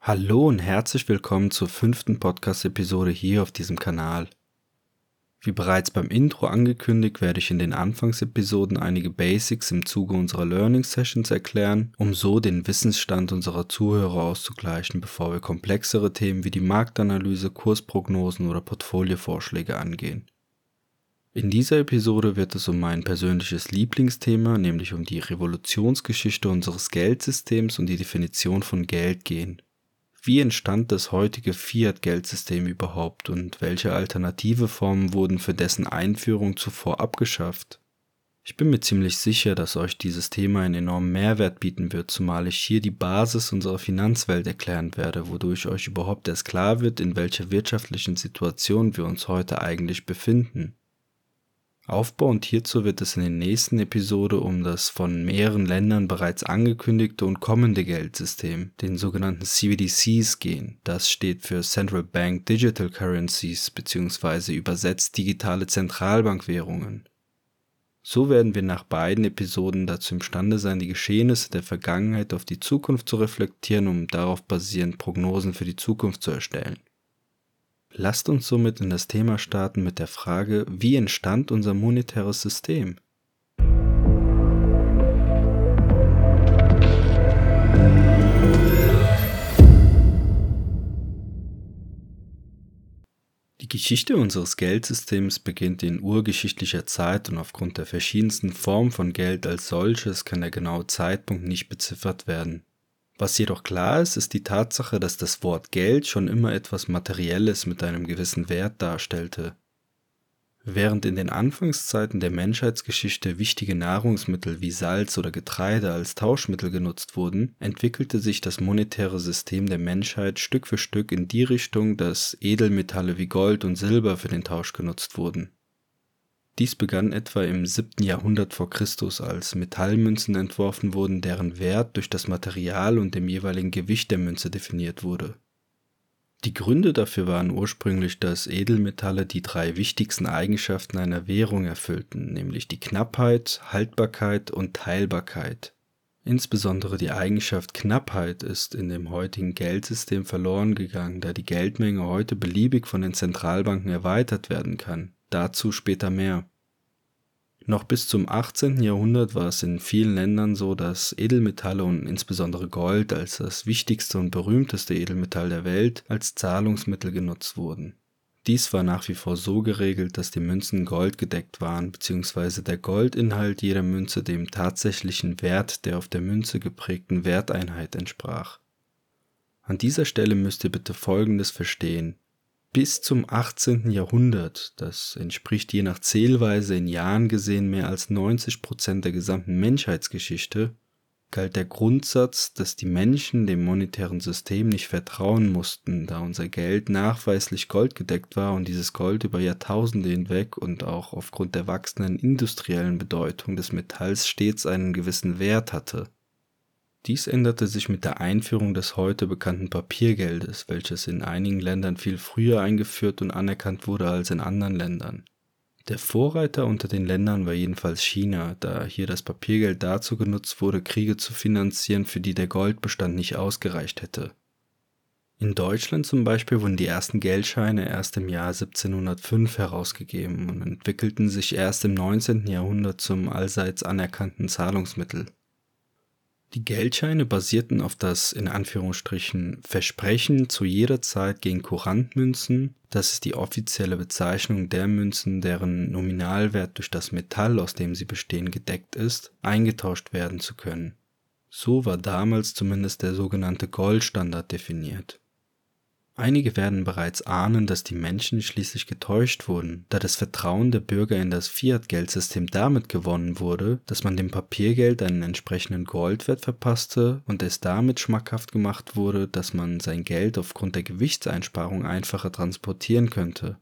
Hallo und herzlich willkommen zur fünften Podcast-Episode hier auf diesem Kanal. Wie bereits beim Intro angekündigt, werde ich in den Anfangsepisoden einige Basics im Zuge unserer Learning Sessions erklären, um so den Wissensstand unserer Zuhörer auszugleichen, bevor wir komplexere Themen wie die Marktanalyse, Kursprognosen oder Portfoliovorschläge angehen. In dieser Episode wird es um mein persönliches Lieblingsthema, nämlich um die Revolutionsgeschichte unseres Geldsystems und die Definition von Geld gehen. Wie entstand das heutige Fiat-Geldsystem überhaupt und welche alternative Formen wurden für dessen Einführung zuvor abgeschafft? Ich bin mir ziemlich sicher, dass euch dieses Thema einen enormen Mehrwert bieten wird, zumal ich hier die Basis unserer Finanzwelt erklären werde, wodurch euch überhaupt erst klar wird, in welcher wirtschaftlichen Situation wir uns heute eigentlich befinden. Aufbauend hierzu wird es in der nächsten Episode um das von mehreren Ländern bereits angekündigte und kommende Geldsystem, den sogenannten CBDCs, gehen. Das steht für Central Bank Digital Currencies bzw. übersetzt digitale Zentralbankwährungen. So werden wir nach beiden Episoden dazu imstande sein, die Geschehnisse der Vergangenheit auf die Zukunft zu reflektieren, um darauf basierend Prognosen für die Zukunft zu erstellen. Lasst uns somit in das Thema starten mit der Frage, wie entstand unser monetäres System? Die Geschichte unseres Geldsystems beginnt in urgeschichtlicher Zeit und aufgrund der verschiedensten Formen von Geld als solches kann der genaue Zeitpunkt nicht beziffert werden. Was jedoch klar ist, ist die Tatsache, dass das Wort Geld schon immer etwas Materielles mit einem gewissen Wert darstellte. Während in den Anfangszeiten der Menschheitsgeschichte wichtige Nahrungsmittel wie Salz oder Getreide als Tauschmittel genutzt wurden, entwickelte sich das monetäre System der Menschheit Stück für Stück in die Richtung, dass Edelmetalle wie Gold und Silber für den Tausch genutzt wurden dies begann etwa im 7. Jahrhundert vor Christus, als Metallmünzen entworfen wurden, deren Wert durch das Material und dem jeweiligen Gewicht der Münze definiert wurde. Die Gründe dafür waren ursprünglich, dass Edelmetalle die drei wichtigsten Eigenschaften einer Währung erfüllten, nämlich die Knappheit, Haltbarkeit und Teilbarkeit. Insbesondere die Eigenschaft Knappheit ist in dem heutigen Geldsystem verloren gegangen, da die Geldmenge heute beliebig von den Zentralbanken erweitert werden kann. Dazu später mehr. Noch bis zum 18. Jahrhundert war es in vielen Ländern so, dass Edelmetalle und insbesondere Gold als das wichtigste und berühmteste Edelmetall der Welt als Zahlungsmittel genutzt wurden. Dies war nach wie vor so geregelt, dass die Münzen goldgedeckt waren bzw. der Goldinhalt jeder Münze dem tatsächlichen Wert der auf der Münze geprägten Werteinheit entsprach. An dieser Stelle müsst ihr bitte Folgendes verstehen bis zum 18. Jahrhundert, das entspricht je nach Zählweise in Jahren gesehen mehr als 90 Prozent der gesamten Menschheitsgeschichte, galt der Grundsatz, dass die Menschen dem monetären System nicht vertrauen mussten, da unser Geld nachweislich goldgedeckt war und dieses Gold über Jahrtausende hinweg und auch aufgrund der wachsenden industriellen Bedeutung des Metalls stets einen gewissen Wert hatte. Dies änderte sich mit der Einführung des heute bekannten Papiergeldes, welches in einigen Ländern viel früher eingeführt und anerkannt wurde als in anderen Ländern. Der Vorreiter unter den Ländern war jedenfalls China, da hier das Papiergeld dazu genutzt wurde, Kriege zu finanzieren, für die der Goldbestand nicht ausgereicht hätte. In Deutschland zum Beispiel wurden die ersten Geldscheine erst im Jahr 1705 herausgegeben und entwickelten sich erst im 19. Jahrhundert zum allseits anerkannten Zahlungsmittel. Die Geldscheine basierten auf das in Anführungsstrichen Versprechen zu jeder Zeit gegen Kurantmünzen, das ist die offizielle Bezeichnung der Münzen, deren Nominalwert durch das Metall, aus dem sie bestehen, gedeckt ist, eingetauscht werden zu können. So war damals zumindest der sogenannte Goldstandard definiert Einige werden bereits ahnen, dass die Menschen schließlich getäuscht wurden, da das Vertrauen der Bürger in das Fiat-Geldsystem damit gewonnen wurde, dass man dem Papiergeld einen entsprechenden Goldwert verpasste und es damit schmackhaft gemacht wurde, dass man sein Geld aufgrund der Gewichtseinsparung einfacher transportieren könnte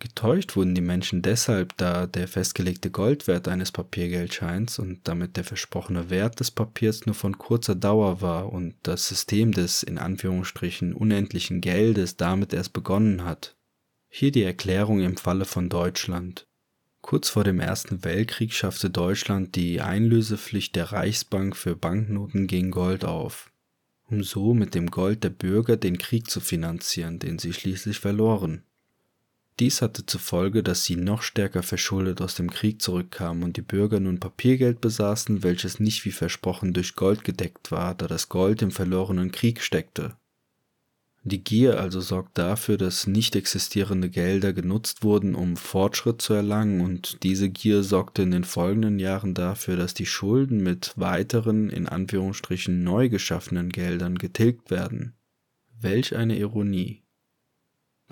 Getäuscht wurden die Menschen deshalb, da der festgelegte Goldwert eines Papiergeldscheins und damit der versprochene Wert des Papiers nur von kurzer Dauer war und das System des in Anführungsstrichen unendlichen Geldes damit erst begonnen hat. Hier die Erklärung im Falle von Deutschland. Kurz vor dem Ersten Weltkrieg schaffte Deutschland die Einlösepflicht der Reichsbank für Banknoten gegen Gold auf um so mit dem Gold der Bürger den Krieg zu finanzieren, den sie schließlich verloren. Dies hatte zur Folge, dass sie noch stärker verschuldet aus dem Krieg zurückkamen und die Bürger nun Papiergeld besaßen, welches nicht wie versprochen durch Gold gedeckt war, da das Gold im verlorenen Krieg steckte. Die Gier also sorgt dafür, dass nicht existierende Gelder genutzt wurden, um Fortschritt zu erlangen, und diese Gier sorgte in den folgenden Jahren dafür, dass die Schulden mit weiteren, in Anführungsstrichen neu geschaffenen Geldern getilgt werden. Welch eine Ironie.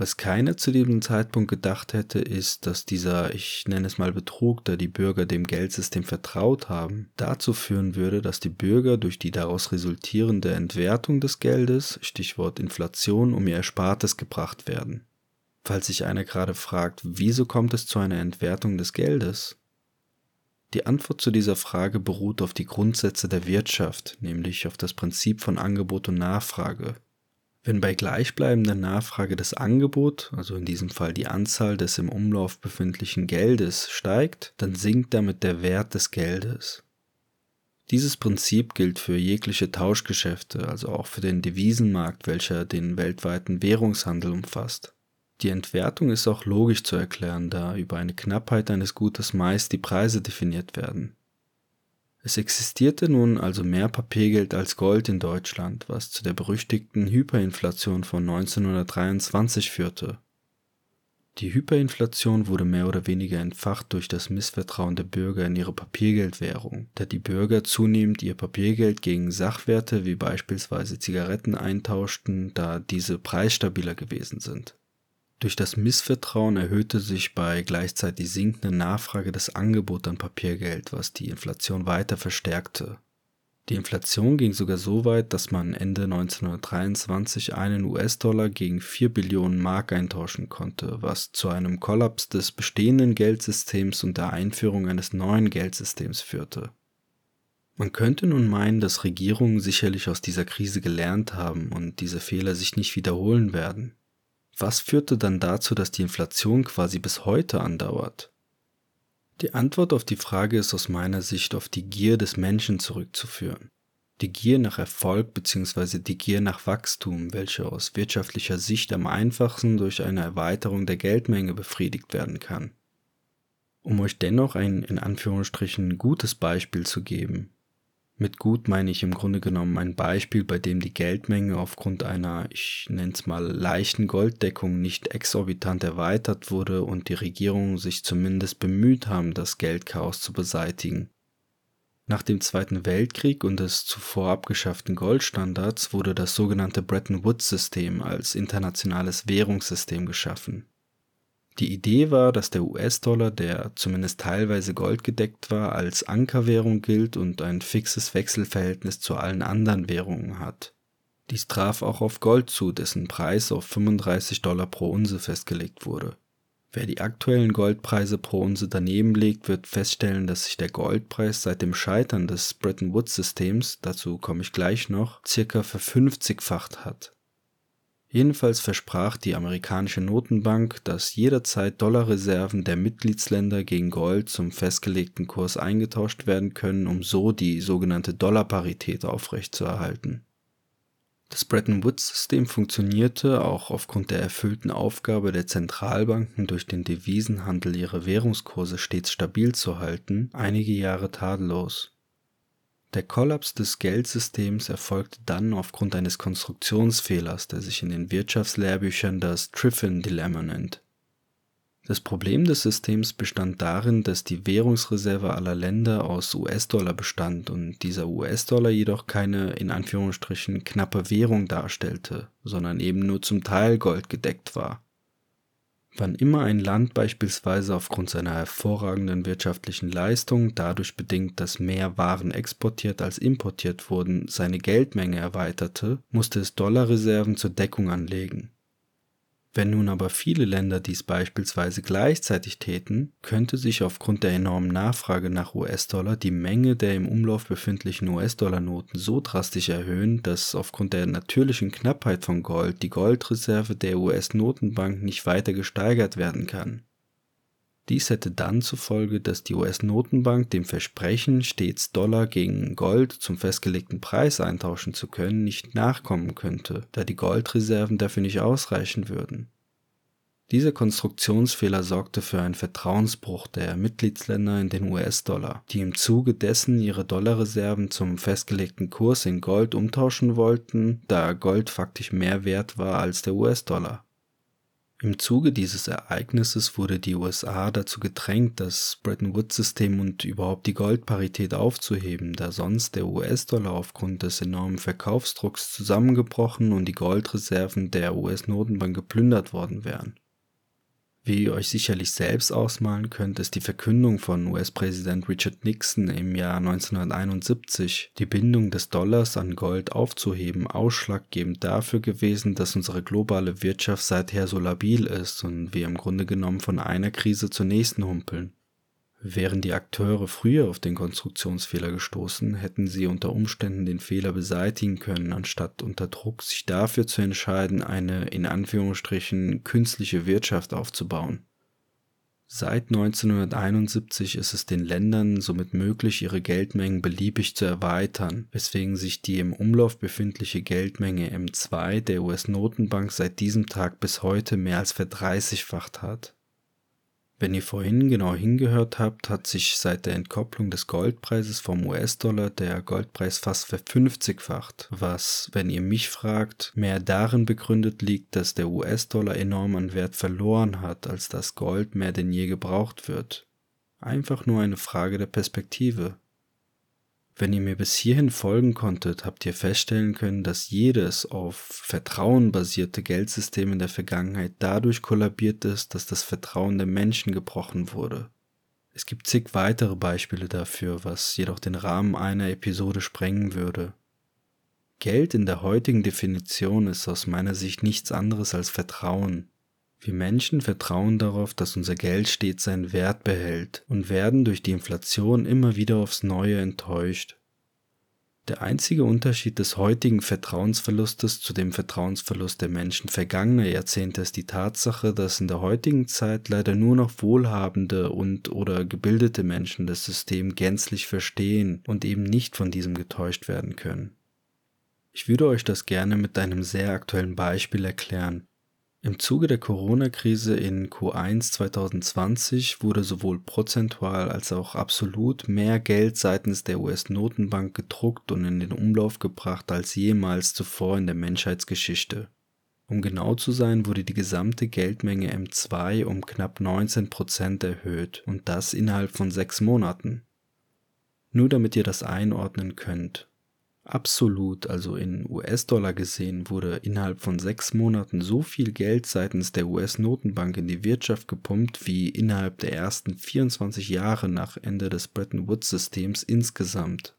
Was keiner zu diesem Zeitpunkt gedacht hätte, ist, dass dieser, ich nenne es mal Betrug, da die Bürger dem Geldsystem vertraut haben, dazu führen würde, dass die Bürger durch die daraus resultierende Entwertung des Geldes, Stichwort Inflation, um ihr Erspartes gebracht werden. Falls sich einer gerade fragt, wieso kommt es zu einer Entwertung des Geldes? Die Antwort zu dieser Frage beruht auf die Grundsätze der Wirtschaft, nämlich auf das Prinzip von Angebot und Nachfrage, wenn bei gleichbleibender Nachfrage das Angebot, also in diesem Fall die Anzahl des im Umlauf befindlichen Geldes, steigt, dann sinkt damit der Wert des Geldes. Dieses Prinzip gilt für jegliche Tauschgeschäfte, also auch für den Devisenmarkt, welcher den weltweiten Währungshandel umfasst. Die Entwertung ist auch logisch zu erklären, da über eine Knappheit eines Gutes meist die Preise definiert werden. Es existierte nun also mehr Papiergeld als Gold in Deutschland, was zu der berüchtigten Hyperinflation von 1923 führte. Die Hyperinflation wurde mehr oder weniger entfacht durch das Missvertrauen der Bürger in ihre Papiergeldwährung, da die Bürger zunehmend ihr Papiergeld gegen Sachwerte wie beispielsweise Zigaretten eintauschten, da diese preisstabiler gewesen sind. Durch das Missvertrauen erhöhte sich bei gleichzeitig sinkender Nachfrage das Angebot an Papiergeld, was die Inflation weiter verstärkte. Die Inflation ging sogar so weit, dass man Ende 1923 einen US-Dollar gegen 4 Billionen Mark eintauschen konnte, was zu einem Kollaps des bestehenden Geldsystems und der Einführung eines neuen Geldsystems führte. Man könnte nun meinen, dass Regierungen sicherlich aus dieser Krise gelernt haben und diese Fehler sich nicht wiederholen werden. Was führte dann dazu, dass die Inflation quasi bis heute andauert? Die Antwort auf die Frage ist aus meiner Sicht auf die Gier des Menschen zurückzuführen. Die Gier nach Erfolg bzw. die Gier nach Wachstum, welche aus wirtschaftlicher Sicht am einfachsten durch eine Erweiterung der Geldmenge befriedigt werden kann. Um euch dennoch ein in Anführungsstrichen gutes Beispiel zu geben, mit gut meine ich im Grunde genommen ein Beispiel, bei dem die Geldmenge aufgrund einer, ich nenne es mal, leichten Golddeckung nicht exorbitant erweitert wurde und die Regierungen sich zumindest bemüht haben, das Geldchaos zu beseitigen. Nach dem Zweiten Weltkrieg und des zuvor abgeschafften Goldstandards wurde das sogenannte Bretton Woods-System als internationales Währungssystem geschaffen. Die Idee war, dass der US-Dollar, der zumindest teilweise goldgedeckt war, als Ankerwährung gilt und ein fixes Wechselverhältnis zu allen anderen Währungen hat. Dies traf auch auf Gold zu, dessen Preis auf 35 Dollar pro Unze festgelegt wurde. Wer die aktuellen Goldpreise pro Unze daneben legt, wird feststellen, dass sich der Goldpreis seit dem Scheitern des Bretton Woods-Systems, dazu komme ich gleich noch, circa verfünfzigfacht hat. Jedenfalls versprach die amerikanische Notenbank, dass jederzeit Dollarreserven der Mitgliedsländer gegen Gold zum festgelegten Kurs eingetauscht werden können, um so die sogenannte Dollarparität aufrechtzuerhalten. Das Bretton Woods-System funktionierte auch aufgrund der erfüllten Aufgabe der Zentralbanken durch den Devisenhandel ihre Währungskurse stets stabil zu halten, einige Jahre tadellos. Der Kollaps des Geldsystems erfolgte dann aufgrund eines Konstruktionsfehlers, der sich in den Wirtschaftslehrbüchern das Triffin-Dilemma nennt. Das Problem des Systems bestand darin, dass die Währungsreserve aller Länder aus US-Dollar bestand und dieser US-Dollar jedoch keine in Anführungsstrichen knappe Währung darstellte, sondern eben nur zum Teil goldgedeckt war. Wann immer ein Land beispielsweise aufgrund seiner hervorragenden wirtschaftlichen Leistung, dadurch bedingt, dass mehr Waren exportiert als importiert wurden, seine Geldmenge erweiterte, musste es Dollarreserven zur Deckung anlegen wenn nun aber viele Länder dies beispielsweise gleichzeitig täten, könnte sich aufgrund der enormen Nachfrage nach US-Dollar die Menge der im Umlauf befindlichen US-Dollar-Noten so drastisch erhöhen, dass aufgrund der natürlichen Knappheit von Gold die Goldreserve der US-Notenbank nicht weiter gesteigert werden kann. Dies hätte dann zur Folge, dass die US-Notenbank dem Versprechen, stets Dollar gegen Gold zum festgelegten Preis eintauschen zu können, nicht nachkommen könnte, da die Goldreserven dafür nicht ausreichen würden. Dieser Konstruktionsfehler sorgte für einen Vertrauensbruch der Mitgliedsländer in den US-Dollar, die im Zuge dessen ihre Dollarreserven zum festgelegten Kurs in Gold umtauschen wollten, da Gold faktisch mehr wert war als der US-Dollar. Im Zuge dieses Ereignisses wurde die USA dazu gedrängt, das Bretton Woods-System und überhaupt die Goldparität aufzuheben, da sonst der US-Dollar aufgrund des enormen Verkaufsdrucks zusammengebrochen und die Goldreserven der US-Notenbank geplündert worden wären. Wie ihr euch sicherlich selbst ausmalen könnt, ist die Verkündung von US-Präsident Richard Nixon im Jahr 1971, die Bindung des Dollars an Gold aufzuheben, ausschlaggebend dafür gewesen, dass unsere globale Wirtschaft seither so labil ist und wir im Grunde genommen von einer Krise zur nächsten humpeln. Wären die Akteure früher auf den Konstruktionsfehler gestoßen, hätten sie unter Umständen den Fehler beseitigen können, anstatt unter Druck sich dafür zu entscheiden, eine in Anführungsstrichen künstliche Wirtschaft aufzubauen. Seit 1971 ist es den Ländern somit möglich, ihre Geldmengen beliebig zu erweitern, weswegen sich die im Umlauf befindliche Geldmenge M2 der US-Notenbank seit diesem Tag bis heute mehr als verdreißigfacht hat. Wenn ihr vorhin genau hingehört habt, hat sich seit der Entkopplung des Goldpreises vom US-Dollar der Goldpreis fast verfünfzigfacht, was, wenn ihr mich fragt, mehr darin begründet liegt, dass der US-Dollar enorm an Wert verloren hat, als dass Gold mehr denn je gebraucht wird. Einfach nur eine Frage der Perspektive. Wenn ihr mir bis hierhin folgen konntet, habt ihr feststellen können, dass jedes auf Vertrauen basierte Geldsystem in der Vergangenheit dadurch kollabiert ist, dass das Vertrauen der Menschen gebrochen wurde. Es gibt zig weitere Beispiele dafür, was jedoch den Rahmen einer Episode sprengen würde. Geld in der heutigen Definition ist aus meiner Sicht nichts anderes als Vertrauen. Wir Menschen vertrauen darauf, dass unser Geld stets seinen Wert behält und werden durch die Inflation immer wieder aufs Neue enttäuscht. Der einzige Unterschied des heutigen Vertrauensverlustes zu dem Vertrauensverlust der Menschen vergangener Jahrzehnte ist die Tatsache, dass in der heutigen Zeit leider nur noch wohlhabende und oder gebildete Menschen das System gänzlich verstehen und eben nicht von diesem getäuscht werden können. Ich würde euch das gerne mit einem sehr aktuellen Beispiel erklären, im Zuge der Corona-Krise in Q1 2020 wurde sowohl prozentual als auch absolut mehr Geld seitens der US-Notenbank gedruckt und in den Umlauf gebracht als jemals zuvor in der Menschheitsgeschichte. Um genau zu sein, wurde die gesamte Geldmenge M2 um knapp 19 Prozent erhöht und das innerhalb von sechs Monaten. Nur damit ihr das einordnen könnt. Absolut, also in US-Dollar gesehen, wurde innerhalb von sechs Monaten so viel Geld seitens der US-Notenbank in die Wirtschaft gepumpt wie innerhalb der ersten 24 Jahre nach Ende des Bretton Woods-Systems insgesamt.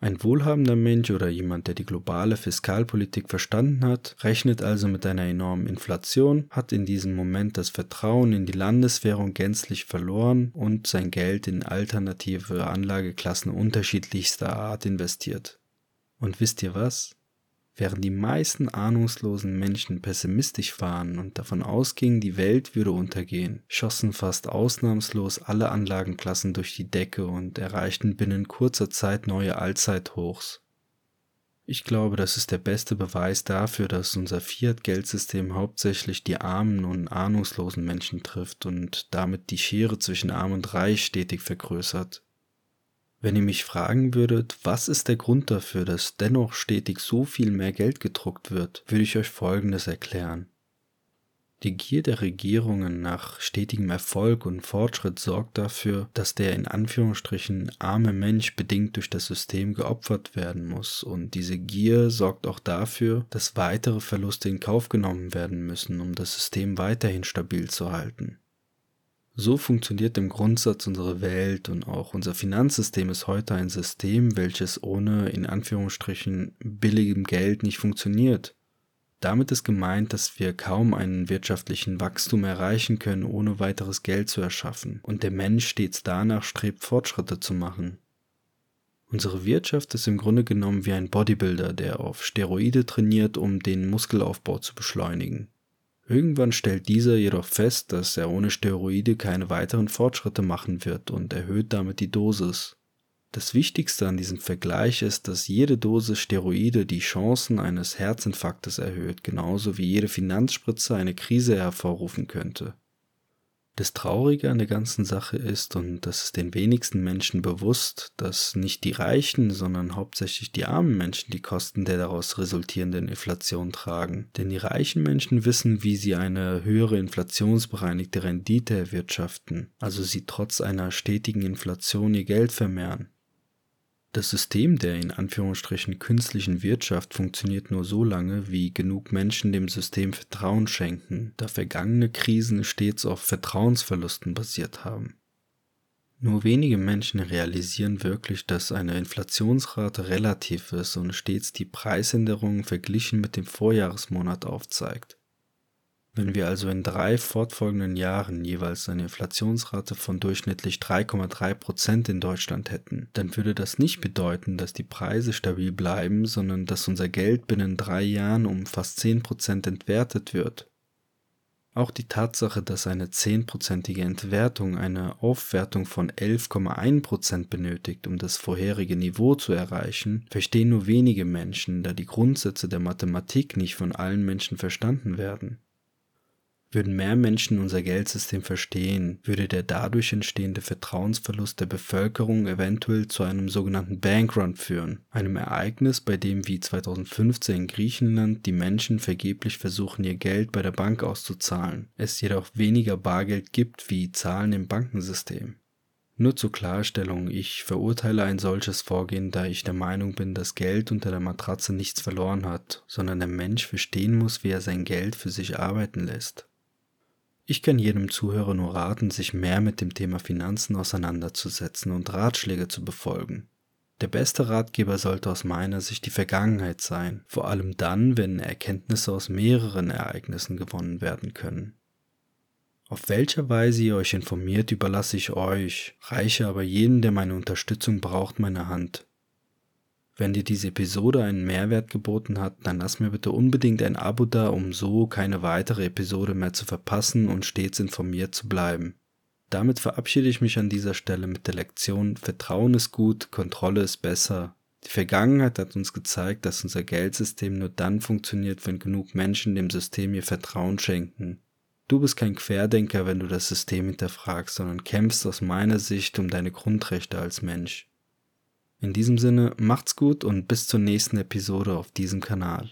Ein wohlhabender Mensch oder jemand, der die globale Fiskalpolitik verstanden hat, rechnet also mit einer enormen Inflation, hat in diesem Moment das Vertrauen in die Landeswährung gänzlich verloren und sein Geld in alternative Anlageklassen unterschiedlichster Art investiert. Und wisst ihr was? Während die meisten ahnungslosen Menschen pessimistisch waren und davon ausgingen, die Welt würde untergehen, schossen fast ausnahmslos alle Anlagenklassen durch die Decke und erreichten binnen kurzer Zeit neue Allzeithochs. Ich glaube, das ist der beste Beweis dafür, dass unser Fiat-Geldsystem hauptsächlich die armen und ahnungslosen Menschen trifft und damit die Schere zwischen arm und reich stetig vergrößert. Wenn ihr mich fragen würdet, was ist der Grund dafür, dass dennoch stetig so viel mehr Geld gedruckt wird, würde ich euch Folgendes erklären. Die Gier der Regierungen nach stetigem Erfolg und Fortschritt sorgt dafür, dass der in Anführungsstrichen arme Mensch bedingt durch das System geopfert werden muss und diese Gier sorgt auch dafür, dass weitere Verluste in Kauf genommen werden müssen, um das System weiterhin stabil zu halten. So funktioniert im Grundsatz unsere Welt und auch unser Finanzsystem ist heute ein System, welches ohne in Anführungsstrichen billigem Geld nicht funktioniert. Damit ist gemeint, dass wir kaum einen wirtschaftlichen Wachstum erreichen können, ohne weiteres Geld zu erschaffen und der Mensch stets danach strebt, Fortschritte zu machen. Unsere Wirtschaft ist im Grunde genommen wie ein Bodybuilder, der auf Steroide trainiert, um den Muskelaufbau zu beschleunigen. Irgendwann stellt dieser jedoch fest, dass er ohne Steroide keine weiteren Fortschritte machen wird und erhöht damit die Dosis. Das Wichtigste an diesem Vergleich ist, dass jede Dosis Steroide die Chancen eines Herzinfarktes erhöht, genauso wie jede Finanzspritze eine Krise hervorrufen könnte. Das Traurige an der ganzen Sache ist, und das ist den wenigsten Menschen bewusst, dass nicht die reichen, sondern hauptsächlich die armen Menschen die Kosten der daraus resultierenden Inflation tragen. Denn die reichen Menschen wissen, wie sie eine höhere inflationsbereinigte Rendite erwirtschaften, also sie trotz einer stetigen Inflation ihr Geld vermehren. Das System der in Anführungsstrichen künstlichen Wirtschaft funktioniert nur so lange, wie genug Menschen dem System Vertrauen schenken, da vergangene Krisen stets auf Vertrauensverlusten basiert haben. Nur wenige Menschen realisieren wirklich, dass eine Inflationsrate relativ ist und stets die Preisänderungen verglichen mit dem Vorjahresmonat aufzeigt. Wenn wir also in drei fortfolgenden Jahren jeweils eine Inflationsrate von durchschnittlich 3,3 Prozent in Deutschland hätten, dann würde das nicht bedeuten, dass die Preise stabil bleiben, sondern dass unser Geld binnen drei Jahren um fast 10 Prozent entwertet wird. Auch die Tatsache, dass eine 10%ige Entwertung eine Aufwertung von 11,1 Prozent benötigt, um das vorherige Niveau zu erreichen, verstehen nur wenige Menschen, da die Grundsätze der Mathematik nicht von allen Menschen verstanden werden. Würden mehr Menschen unser Geldsystem verstehen, würde der dadurch entstehende Vertrauensverlust der Bevölkerung eventuell zu einem sogenannten Bankrun führen, einem Ereignis, bei dem wie 2015 in Griechenland die Menschen vergeblich versuchen, ihr Geld bei der Bank auszuzahlen, es jedoch weniger Bargeld gibt wie Zahlen im Bankensystem. Nur zur Klarstellung, ich verurteile ein solches Vorgehen, da ich der Meinung bin, dass Geld unter der Matratze nichts verloren hat, sondern der Mensch verstehen muss, wie er sein Geld für sich arbeiten lässt. Ich kann jedem Zuhörer nur raten, sich mehr mit dem Thema Finanzen auseinanderzusetzen und Ratschläge zu befolgen. Der beste Ratgeber sollte aus meiner Sicht die Vergangenheit sein, vor allem dann, wenn Erkenntnisse aus mehreren Ereignissen gewonnen werden können. Auf welcher Weise ihr euch informiert, überlasse ich euch, reiche aber jedem, der meine Unterstützung braucht, meine Hand. Wenn dir diese Episode einen Mehrwert geboten hat, dann lass mir bitte unbedingt ein Abo da, um so keine weitere Episode mehr zu verpassen und stets informiert zu bleiben. Damit verabschiede ich mich an dieser Stelle mit der Lektion Vertrauen ist gut, Kontrolle ist besser. Die Vergangenheit hat uns gezeigt, dass unser Geldsystem nur dann funktioniert, wenn genug Menschen dem System ihr Vertrauen schenken. Du bist kein Querdenker, wenn du das System hinterfragst, sondern kämpfst aus meiner Sicht um deine Grundrechte als Mensch. In diesem Sinne, macht's gut und bis zur nächsten Episode auf diesem Kanal.